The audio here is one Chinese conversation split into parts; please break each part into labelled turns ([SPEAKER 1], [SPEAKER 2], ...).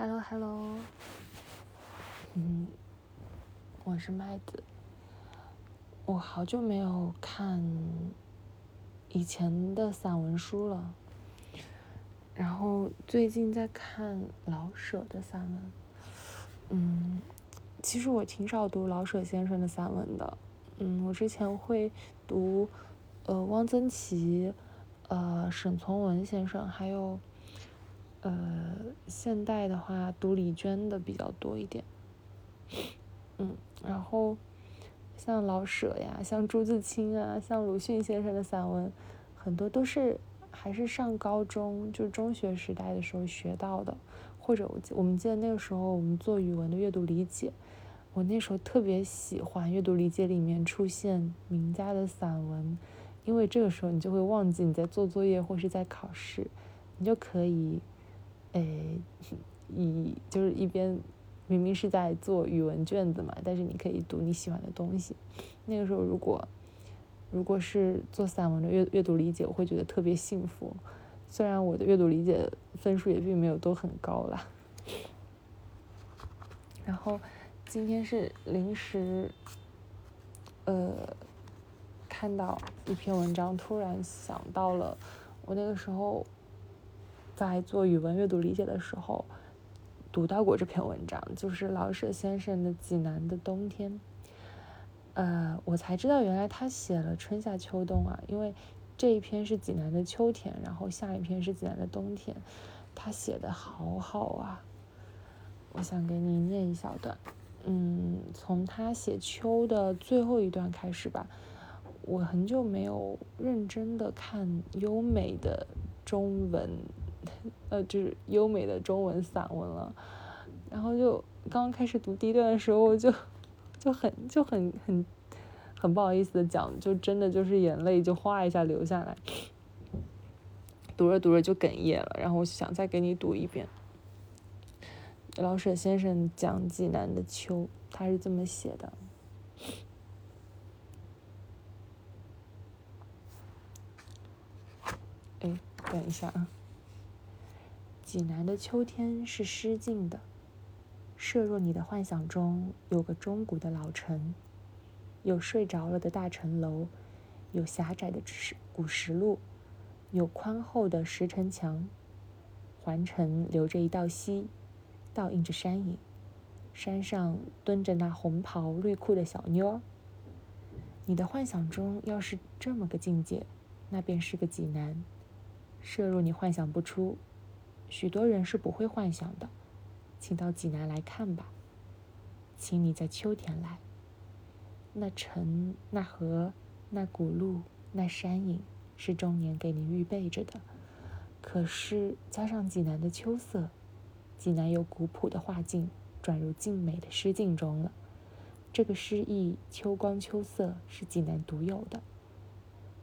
[SPEAKER 1] Hello，Hello，嗯，我是麦子。我好久没有看以前的散文书了，然后最近在看老舍的散文。嗯，其实我挺少读老舍先生的散文的。嗯，我之前会读呃汪曾祺、呃沈从文先生，还有。呃，现代的话读李娟的比较多一点，嗯，然后像老舍呀，像朱自清啊，像鲁迅先生的散文，很多都是还是上高中就中学时代的时候学到的，或者我我们记得那个时候我们做语文的阅读理解，我那时候特别喜欢阅读理解里面出现名家的散文，因为这个时候你就会忘记你在做作业或是在考试，你就可以。哎，一就是一边明明是在做语文卷子嘛，但是你可以读你喜欢的东西。那个时候，如果如果是做散文的阅阅读理解，我会觉得特别幸福。虽然我的阅读理解分数也并没有都很高啦。然后今天是临时，呃，看到一篇文章，突然想到了我那个时候。在做语文阅读理解的时候，读到过这篇文章，就是老舍先生的《济南的冬天》。呃，我才知道原来他写了春夏秋冬啊，因为这一篇是济南的秋天，然后下一篇是济南的冬天，他写的好好啊。我想给你念一小段，嗯，从他写秋的最后一段开始吧。我很久没有认真的看优美的中文。呃，就是优美的中文散文了，然后就刚刚开始读第一段的时候，就就很就很很很不好意思的讲，就真的就是眼泪就哗一下流下来，读着读着就哽咽了，然后我想再给你读一遍。老舍先生讲济南的秋，他是这么写的。哎，等一下啊。济南的秋天是诗境的。设若你的幻想中有个中古的老城，有睡着了的大城楼，有狭窄的石古石路，有宽厚的石城墙，环城流着一道溪，倒映着山影，山上蹲着那红袍绿裤的小妞儿。你的幻想中要是这么个境界，那便是个济南。设若你幻想不出。许多人是不会幻想的，请到济南来看吧。请你在秋天来。那城、那河、那古路、那山影，是终年给你预备着的。可是加上济南的秋色，济南由古朴的画境转入静美的诗境中了。这个诗意秋光秋色是济南独有的。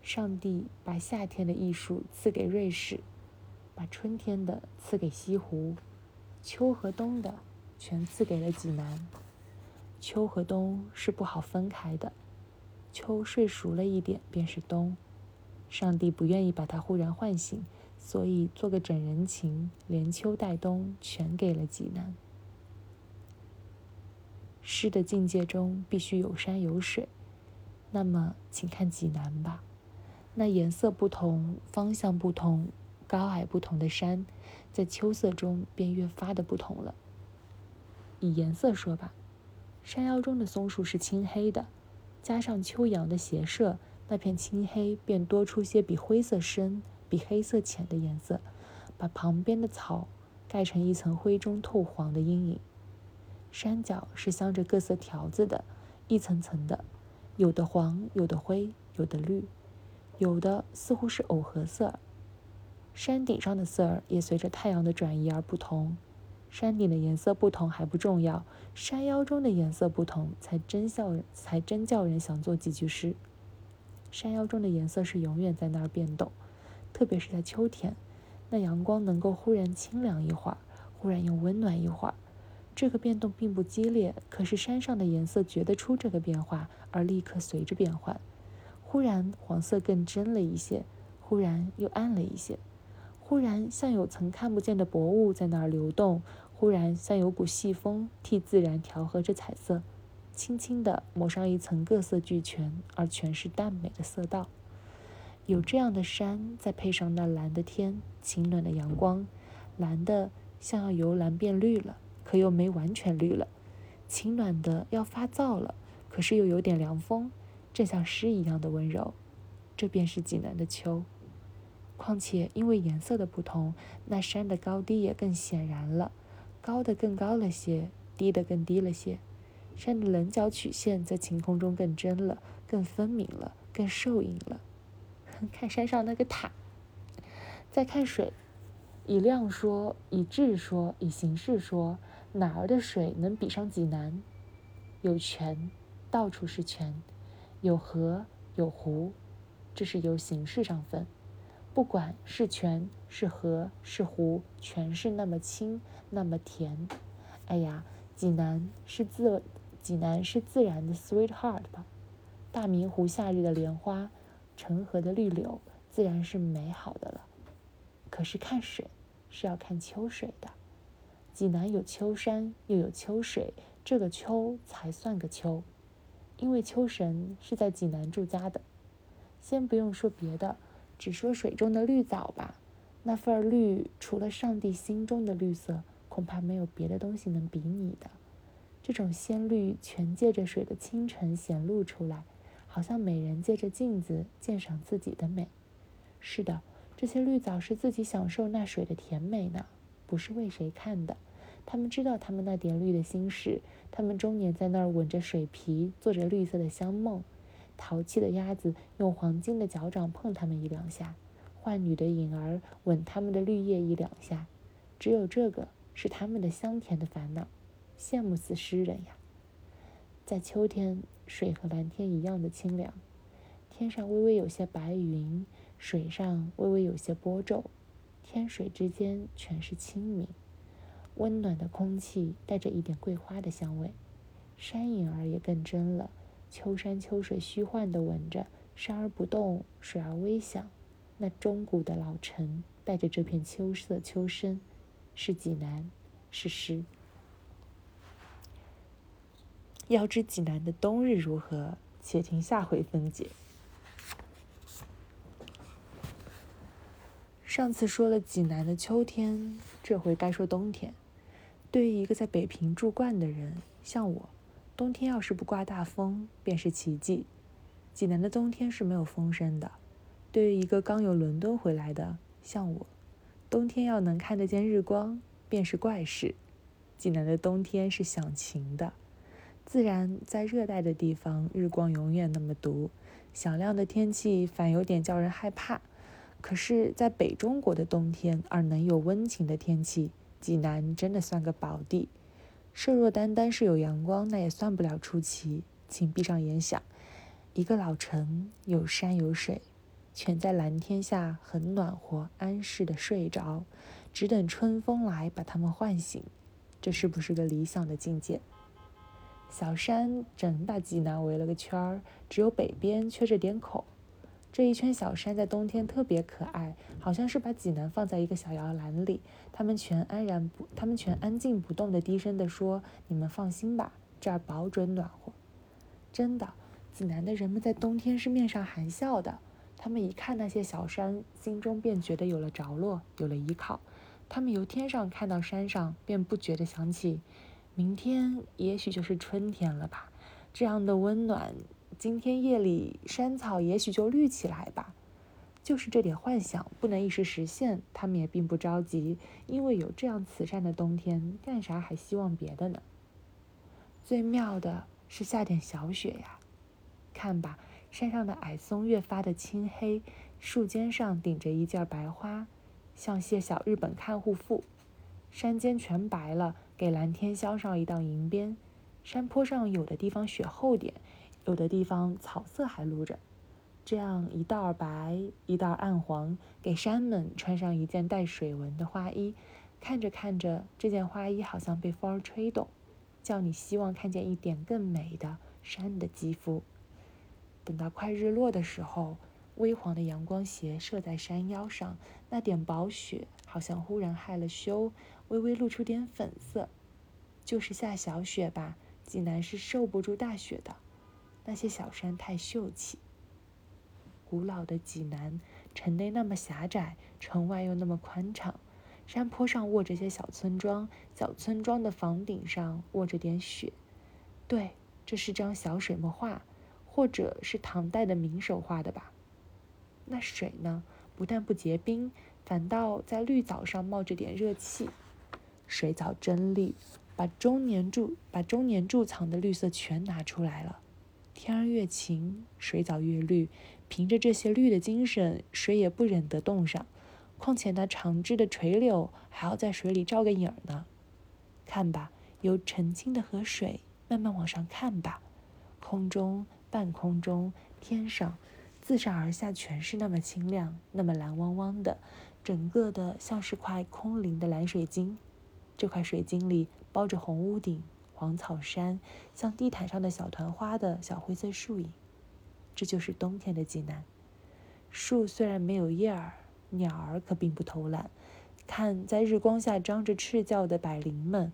[SPEAKER 1] 上帝把夏天的艺术赐给瑞士。把春天的赐给西湖，秋和冬的全赐给了济南。秋和冬是不好分开的，秋睡熟了一点便是冬。上帝不愿意把它忽然唤醒，所以做个整人情，连秋带冬全给了济南。诗的境界中必须有山有水，那么请看济南吧。那颜色不同，方向不同。高矮不同的山，在秋色中便越发的不同了。以颜色说吧，山腰中的松树是青黑的，加上秋阳的斜射，那片青黑便多出些比灰色深、比黑色浅的颜色，把旁边的草盖成一层灰中透黄的阴影。山脚是镶着各色条子的，一层层的，有的黄，有的灰，有的绿，有的似乎是藕荷色。山顶上的色儿也随着太阳的转移而不同，山顶的颜色不同还不重要，山腰中的颜色不同才真笑人，才真叫人想做几句诗。山腰中的颜色是永远在那儿变动，特别是在秋天，那阳光能够忽然清凉一会儿，忽然又温暖一会儿。这个变动并不激烈，可是山上的颜色觉得出这个变化，而立刻随着变换。忽然黄色更真了一些，忽然又暗了一些。忽然，像有层看不见的薄雾在那儿流动；忽然像有股细风替自然调和着彩色，轻轻地抹上一层各色俱全而全是淡美的色道。有这样的山，再配上那蓝的天、晴暖的阳光，蓝的像要由蓝变绿了，可又没完全绿了；晴暖的要发燥了，可是又有点凉风，正像诗一样的温柔。这便是济南的秋。况且因为颜色的不同，那山的高低也更显然了，高的更高了些，低的更低了些。山的棱角曲线在晴空中更真了，更分明了，更受影了。看山上那个塔，再看水，以量说，以质说，以形式说，哪儿的水能比上济南？有泉，到处是泉；有河，有湖，这是由形式上分。不管是泉是河是湖，全是那么清，那么甜。哎呀，济南是自，济南是自然的 sweetheart 吧？大明湖夏日的莲花。成河的绿柳自然是美好的了，可是看水是要看秋水的。济南有秋山，又有秋水，这个秋才算个秋，因为秋神是在济南住家的。先不用说别的，只说水中的绿藻吧，那份绿，除了上帝心中的绿色，恐怕没有别的东西能比拟的。这种鲜绿全借着水的清晨显露出来。好像美人借着镜子鉴赏自己的美。是的，这些绿藻是自己享受那水的甜美呢，不是为谁看的。他们知道他们那点绿的心事。他们终年在那儿吻着水皮，做着绿色的香梦。淘气的鸭子用黄金的脚掌碰它们一两下，幻女的影儿吻它们的绿叶一两下。只有这个是他们的香甜的烦恼。羡慕死诗人呀！在秋天。水和蓝天一样的清凉，天上微微有些白云，水上微微有些波皱，天水之间全是清明。温暖的空气带着一点桂花的香味，山影儿也更真了。秋山秋水虚幻地吻着，山而不动，水而微响。那钟鼓的老城带着这片秋色秋声，是济南，是诗。要知济南的冬日如何，且听下回分解。上次说了济南的秋天，这回该说冬天。对于一个在北平住惯的人，像我，冬天要是不刮大风，便是奇迹。济南的冬天是没有风声的。对于一个刚由伦敦回来的，像我，冬天要能看得见日光，便是怪事。济南的冬天是响晴的。自然，在热带的地方，日光永远那么毒，响亮的天气反有点叫人害怕。可是，在北中国的冬天，而能有温情的天气，济南真的算个宝地。设若单单是有阳光，那也算不了出奇。请闭上眼想，一个老城，有山有水，全在蓝天下，很暖和安适的睡着，只等春风来把它们唤醒。这是不是个理想的境界？小山整把济南围了个圈儿，只有北边缺着点口。这一圈小山在冬天特别可爱，好像是把济南放在一个小摇篮里。他们全安然不，他们全安静不动的低声地说：“你们放心吧，这儿保准暖和。”真的，济南的人们在冬天是面上含笑的。他们一看那些小山，心中便觉得有了着落，有了依靠。他们由天上看到山上，便不觉得想起。明天也许就是春天了吧，这样的温暖。今天夜里山草也许就绿起来吧。就是这点幻想不能一时实现，他们也并不着急，因为有这样慈善的冬天，干啥还希望别的呢？最妙的是下点小雪呀，看吧，山上的矮松越发的青黑，树尖上顶着一件白花，像些小日本看护妇。山间全白了。给蓝天镶上一道银边，山坡上有的地方雪厚点，有的地方草色还露着，这样一道白，一道暗黄，给山们穿上一件带水纹的花衣。看着看着，这件花衣好像被风儿吹动，叫你希望看见一点更美的山的肌肤。等到快日落的时候，微黄的阳光斜射在山腰上，那点薄雪好像忽然害了羞。微微露出点粉色。就是下小雪吧，济南是受不住大雪的。那些小山太秀气。古老的济南，城内那么狭窄，城外又那么宽敞。山坡上卧着些小村庄，小村庄的房顶上卧着点雪。对，这是张小水墨画，或者是唐代的名手画的吧？那水呢？不但不结冰，反倒在绿藻上冒着点热气。水藻真绿，把终年贮把终年贮藏的绿色全拿出来了。天儿越晴，水藻越绿。凭着这些绿的精神，谁也不忍得冻上。况且那长枝的垂柳还要在水里照个影儿呢。看吧，由澄清的河水慢慢往上看吧，空中、半空中、天上，自上而下全是那么清亮，那么蓝汪汪的，整个的像是块空灵的蓝水晶。这块水晶里包着红屋顶、黄草山，像地毯上的小团花的小灰色树影。这就是冬天的济南。树虽然没有叶儿。鸟儿可并不偷懒，看在日光下张着翅叫的百灵们。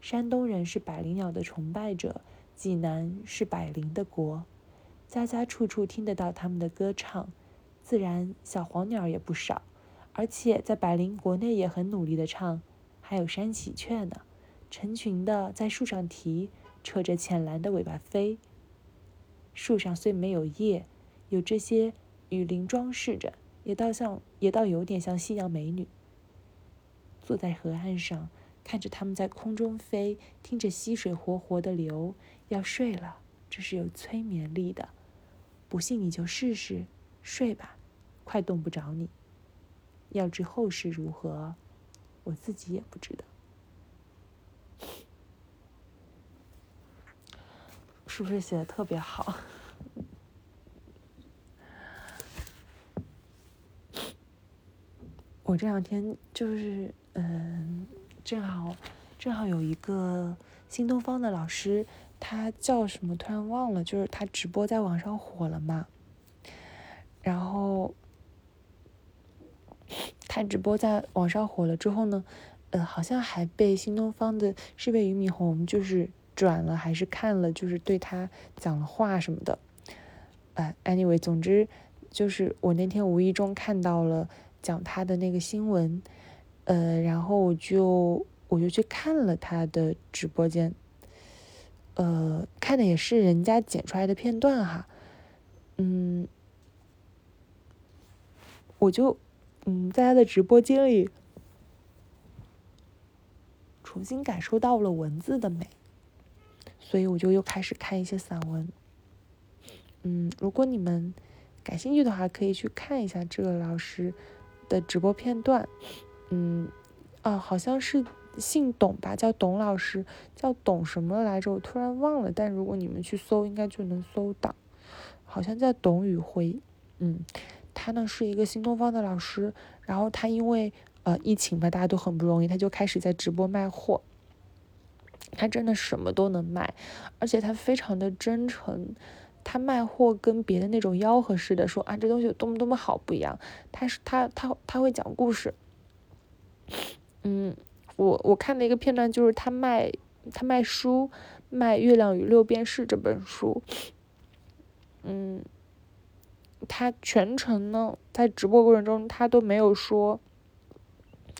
[SPEAKER 1] 山东人是百灵鸟的崇拜者，济南是百灵的国，家家处处听得到他们的歌唱。自然，小黄鸟也不少，而且在百灵国内也很努力的唱。还有山喜鹊呢，成群的在树上啼，扯着浅蓝的尾巴飞。树上虽没有叶，有这些雨林装饰着。也倒像，也倒有点像西洋美女。坐在河岸上，看着它们在空中飞，听着溪水活活的流，要睡了，这是有催眠力的。不信你就试试，睡吧，快冻不着你。要知后事如何，我自己也不知道。是不是写的特别好？我这两天就是，嗯，正好，正好有一个新东方的老师，他叫什么突然忘了，就是他直播在网上火了嘛。然后，他直播在网上火了之后呢，呃，好像还被新东方的是被俞敏洪就是转了还是看了，就是对他讲了话什么的。哎，anyway，总之就是我那天无意中看到了。讲他的那个新闻，呃，然后我就我就去看了他的直播间，呃，看的也是人家剪出来的片段哈，嗯，我就嗯在他的直播间里重新感受到了文字的美，所以我就又开始看一些散文，嗯，如果你们感兴趣的话，可以去看一下这个老师。的直播片段，嗯，啊，好像是姓董吧，叫董老师，叫董什么来着？我突然忘了。但如果你们去搜，应该就能搜到。好像叫董宇辉，嗯，他呢是一个新东方的老师，然后他因为呃疫情吧，大家都很不容易，他就开始在直播卖货。他真的什么都能卖，而且他非常的真诚。他卖货跟别的那种吆喝似的，说啊这东西有多么多么好不一样。他是他他他会讲故事。嗯，我我看的一个片段就是他卖他卖书，卖《月亮与六便士》这本书。嗯，他全程呢在直播过程中他都没有说，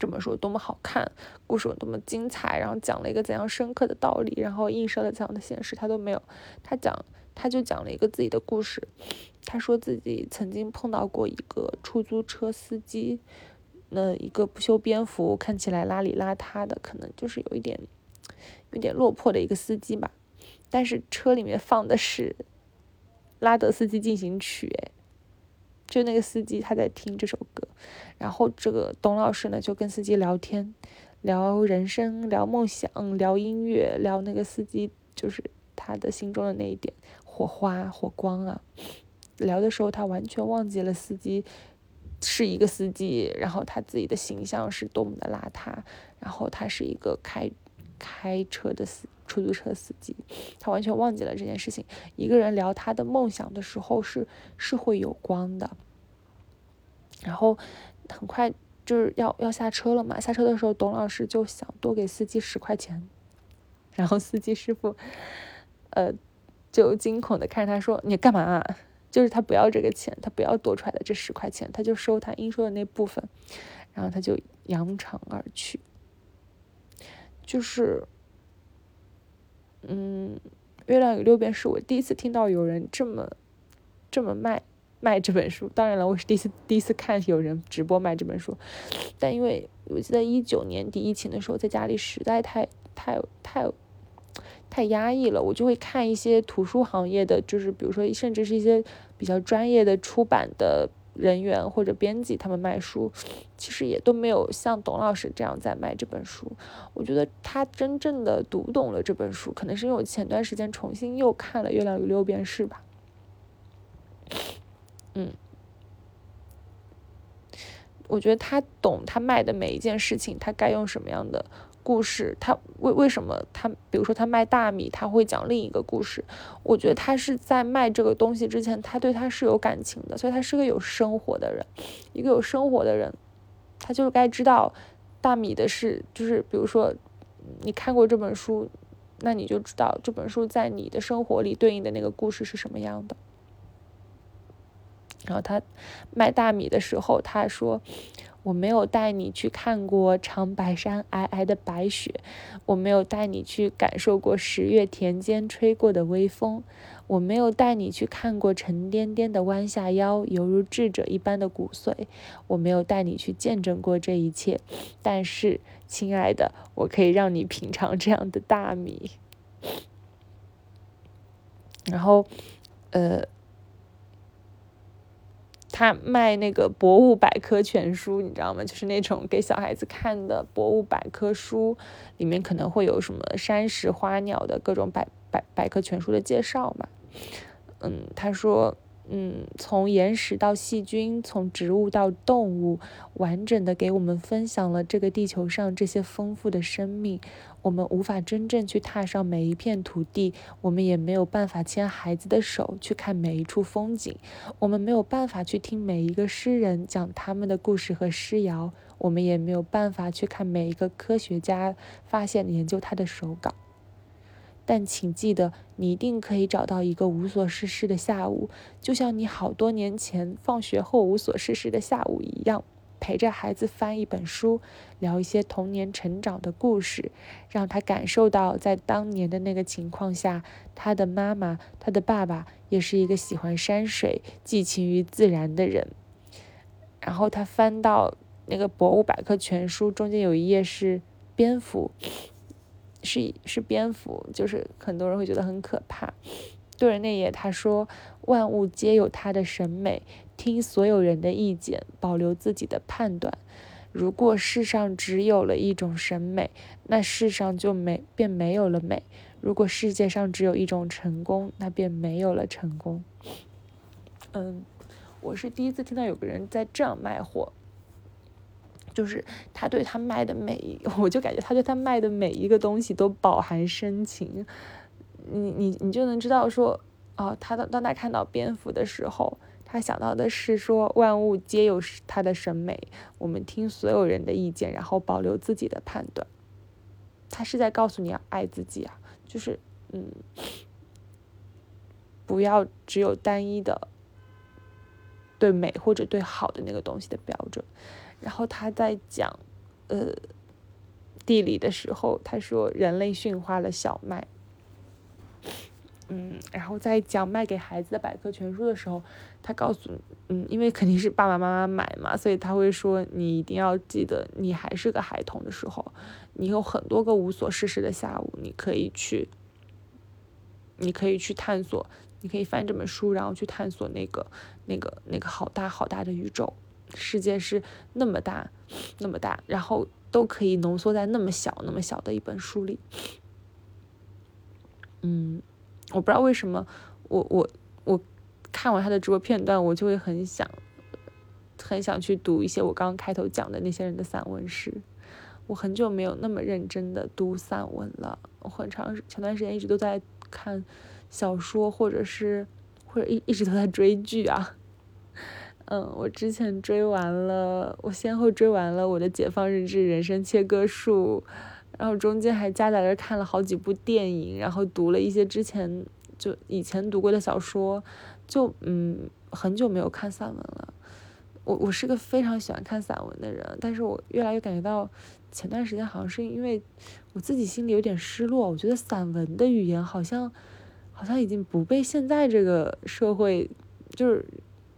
[SPEAKER 1] 这么说多么好看，故事有多么精彩，然后讲了一个怎样深刻的道理，然后映射了怎样的现实，他都没有。他讲。他就讲了一个自己的故事，他说自己曾经碰到过一个出租车司机，那一个不修边幅、看起来邋里邋遢的，可能就是有一点，有点落魄的一个司机吧。但是车里面放的是《拉德斯基进行曲》，哎，就那个司机他在听这首歌，然后这个董老师呢就跟司机聊天，聊人生、聊梦想、聊音乐、聊那个司机就是他的心中的那一点。火花、火光啊！聊的时候，他完全忘记了司机是一个司机，然后他自己的形象是多么的邋遢，然后他是一个开开车的司出租车司机，他完全忘记了这件事情。一个人聊他的梦想的时候，是是会有光的。然后很快，就是要要下车了嘛。下车的时候，董老师就想多给司机十块钱，然后司机师傅，呃，就惊恐的看着他说：“你干嘛？”啊？”就是他不要这个钱，他不要多出来的这十块钱，他就收他应收的那部分，然后他就扬长而去。就是，嗯，《月亮与六便士》，我第一次听到有人这么这么卖卖这本书。当然了，我是第一次第一次看有人直播卖这本书，但因为我记得一九年底疫情的时候，在家里实在太太太。太压抑了，我就会看一些图书行业的，就是比如说，甚至是一些比较专业的出版的人员或者编辑，他们卖书，其实也都没有像董老师这样在卖这本书。我觉得他真正的读懂了这本书，可能是因为我前段时间重新又看了《月亮与六便士》吧。嗯，我觉得他懂他卖的每一件事情，他该用什么样的。故事，他为为什么他，比如说他卖大米，他会讲另一个故事。我觉得他是在卖这个东西之前，他对他是有感情的，所以他是个有生活的人。一个有生活的人，他就该知道大米的事。就是比如说，你看过这本书，那你就知道这本书在你的生活里对应的那个故事是什么样的。然后他卖大米的时候，他说。我没有带你去看过长白山皑皑的白雪，我没有带你去感受过十月田间吹过的微风，我没有带你去看过沉甸甸的弯下腰犹如智者一般的骨髓，我没有带你去见证过这一切，但是，亲爱的，我可以让你品尝这样的大米。然后，呃。他卖那个博物百科全书，你知道吗？就是那种给小孩子看的博物百科书，里面可能会有什么山石、花鸟的各种百百百科全书的介绍嘛。嗯，他说。嗯，从岩石到细菌，从植物到动物，完整的给我们分享了这个地球上这些丰富的生命。我们无法真正去踏上每一片土地，我们也没有办法牵孩子的手去看每一处风景，我们没有办法去听每一个诗人讲他们的故事和诗谣，我们也没有办法去看每一个科学家发现研究他的手稿。但请记得，你一定可以找到一个无所事事的下午，就像你好多年前放学后无所事事的下午一样，陪着孩子翻一本书，聊一些童年成长的故事，让他感受到在当年的那个情况下，他的妈妈、他的爸爸也是一个喜欢山水、寄情于自然的人。然后他翻到那个博物百科全书，中间有一页是蝙蝠。是是蝙蝠，就是很多人会觉得很可怕。对人那页他说：“万物皆有它的审美，听所有人的意见，保留自己的判断。如果世上只有了一种审美，那世上就没便没有了美；如果世界上只有一种成功，那便没有了成功。”嗯，我是第一次听到有个人在这样卖货。就是他对他卖的每一，我就感觉他对他卖的每一个东西都饱含深情，你你你就能知道说，哦，他当当他看到蝙蝠的时候，他想到的是说万物皆有他的审美，我们听所有人的意见，然后保留自己的判断。他是在告诉你要爱自己啊，就是嗯，不要只有单一的对美或者对好的那个东西的标准。然后他在讲，呃，地理的时候，他说人类驯化了小麦。嗯，然后在讲卖给孩子的百科全书的时候，他告诉，嗯，因为肯定是爸爸妈妈买嘛，所以他会说你一定要记得，你还是个孩童的时候，你有很多个无所事事的下午，你可以去，你可以去探索，你可以翻这本书，然后去探索那个那个那个好大好大的宇宙。世界是那么大，那么大，然后都可以浓缩在那么小、那么小的一本书里。嗯，我不知道为什么，我我我看完他的直播片段，我就会很想，很想去读一些我刚刚开头讲的那些人的散文诗。我很久没有那么认真的读散文了，我很长前段时间一直都在看小说，或者是或者一一直都在追剧啊。嗯，我之前追完了，我先后追完了我的《解放日志》《人生切割术》，然后中间还夹杂着看了好几部电影，然后读了一些之前就以前读过的小说，就嗯，很久没有看散文了。我我是个非常喜欢看散文的人，但是我越来越感觉到前段时间好像是因为我自己心里有点失落，我觉得散文的语言好像好像已经不被现在这个社会就是。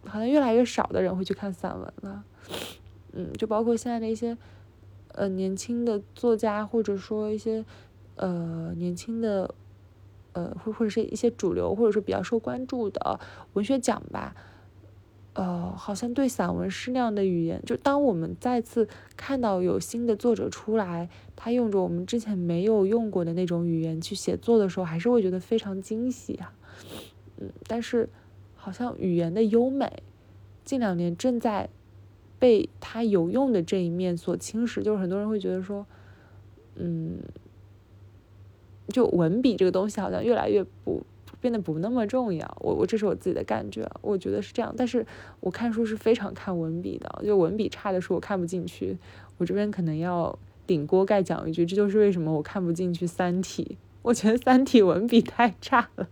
[SPEAKER 1] 好像越来越少的人会去看散文了，嗯，就包括现在的一些，呃，年轻的作家，或者说一些，呃，年轻的，呃，或或者是一些主流，或者说比较受关注的文学奖吧，呃，好像对散文是那样的语言，就当我们再次看到有新的作者出来，他用着我们之前没有用过的那种语言去写作的时候，还是会觉得非常惊喜啊，嗯，但是。好像语言的优美，近两年正在被它有用的这一面所侵蚀。就是很多人会觉得说，嗯，就文笔这个东西好像越来越不变得不那么重要。我我这是我自己的感觉，我觉得是这样。但是我看书是非常看文笔的，就文笔差的书我看不进去。我这边可能要顶锅盖讲一句，这就是为什么我看不进去《三体》。我觉得《三体》文笔太差了。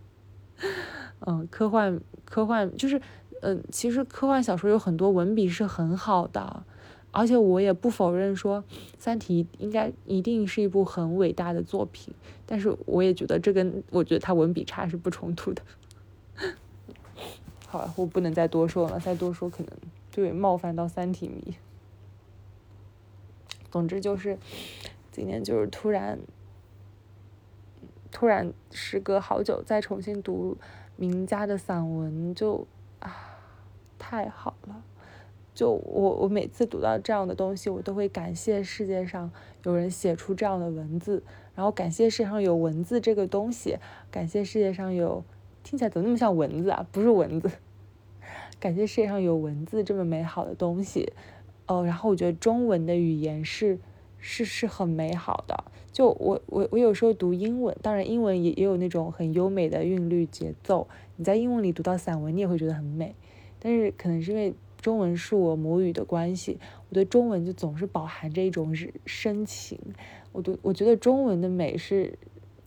[SPEAKER 1] 嗯，科幻科幻就是，嗯，其实科幻小说有很多文笔是很好的，而且我也不否认说《三体》应该一定是一部很伟大的作品，但是我也觉得这跟我觉得它文笔差是不冲突的。好了，我不能再多说了，再多说可能就会冒犯到《三体》迷。总之就是，今天就是突然，突然时隔好久再重新读。名家的散文就啊太好了，就我我每次读到这样的东西，我都会感谢世界上有人写出这样的文字，然后感谢世界上有文字这个东西，感谢世界上有听起来怎么那么像蚊子啊？不是蚊子，感谢世界上有文字这么美好的东西，哦，然后我觉得中文的语言是是是很美好的。就我我我有时候读英文，当然英文也也有那种很优美的韵律节奏。你在英文里读到散文，你也会觉得很美。但是可能是因为中文是我母语的关系，我对中文就总是饱含着一种是深情。我读我觉得中文的美是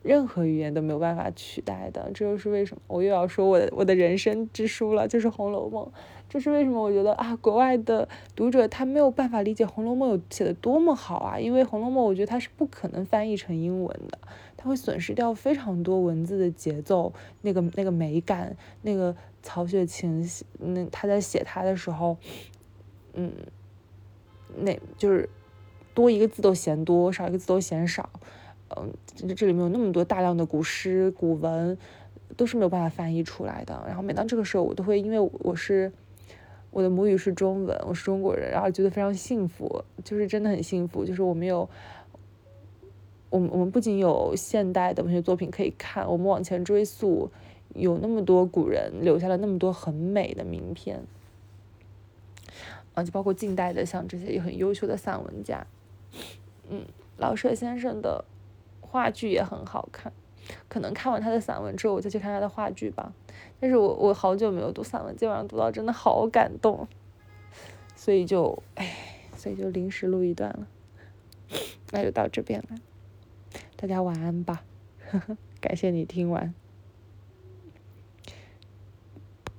[SPEAKER 1] 任何语言都没有办法取代的。这就是为什么我又要说我的我的人生之书了，就是《红楼梦》。这是为什么？我觉得啊，国外的读者他没有办法理解《红楼梦》有写的多么好啊，因为《红楼梦》我觉得它是不可能翻译成英文的，它会损失掉非常多文字的节奏，那个那个美感，那个曹雪芹那他在写他的时候，嗯，那就是多一个字都嫌多，少一个字都嫌少，嗯，这里面有那么多大量的古诗古文，都是没有办法翻译出来的。然后每当这个时候，我都会因为我是。我的母语是中文，我是中国人，然后觉得非常幸福，就是真的很幸福。就是我们有，我们我们不仅有现代的文学作品可以看，我们往前追溯，有那么多古人留下了那么多很美的名篇，啊，就包括近代的像这些也很优秀的散文家，嗯，老舍先生的话剧也很好看。可能看完他的散文之后，我再去看他的话剧吧。但是我我好久没有读散文，今晚上读到真的好感动，所以就唉，所以就临时录一段了。那就到这边了，大家晚安吧，感谢你听完。